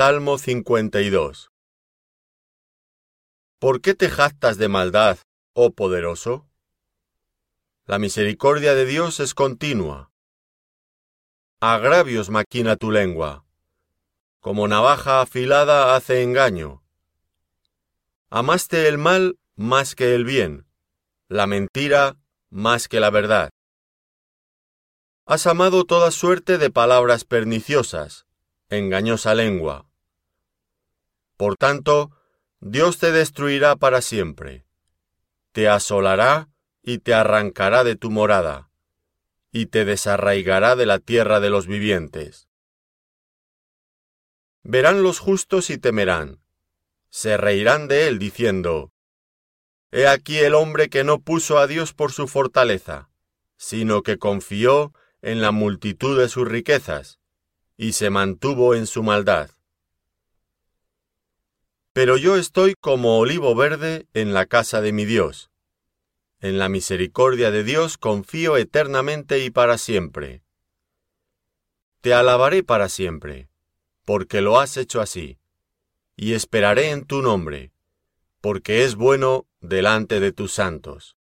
Salmo 52 ¿Por qué te jactas de maldad, oh poderoso? La misericordia de Dios es continua. Agravios maquina tu lengua. Como navaja afilada hace engaño. Amaste el mal más que el bien, la mentira más que la verdad. Has amado toda suerte de palabras perniciosas, engañosa lengua. Por tanto, Dios te destruirá para siempre, te asolará y te arrancará de tu morada, y te desarraigará de la tierra de los vivientes. Verán los justos y temerán, se reirán de él diciendo, He aquí el hombre que no puso a Dios por su fortaleza, sino que confió en la multitud de sus riquezas, y se mantuvo en su maldad. Pero yo estoy como olivo verde en la casa de mi Dios. En la misericordia de Dios confío eternamente y para siempre. Te alabaré para siempre, porque lo has hecho así, y esperaré en tu nombre, porque es bueno delante de tus santos.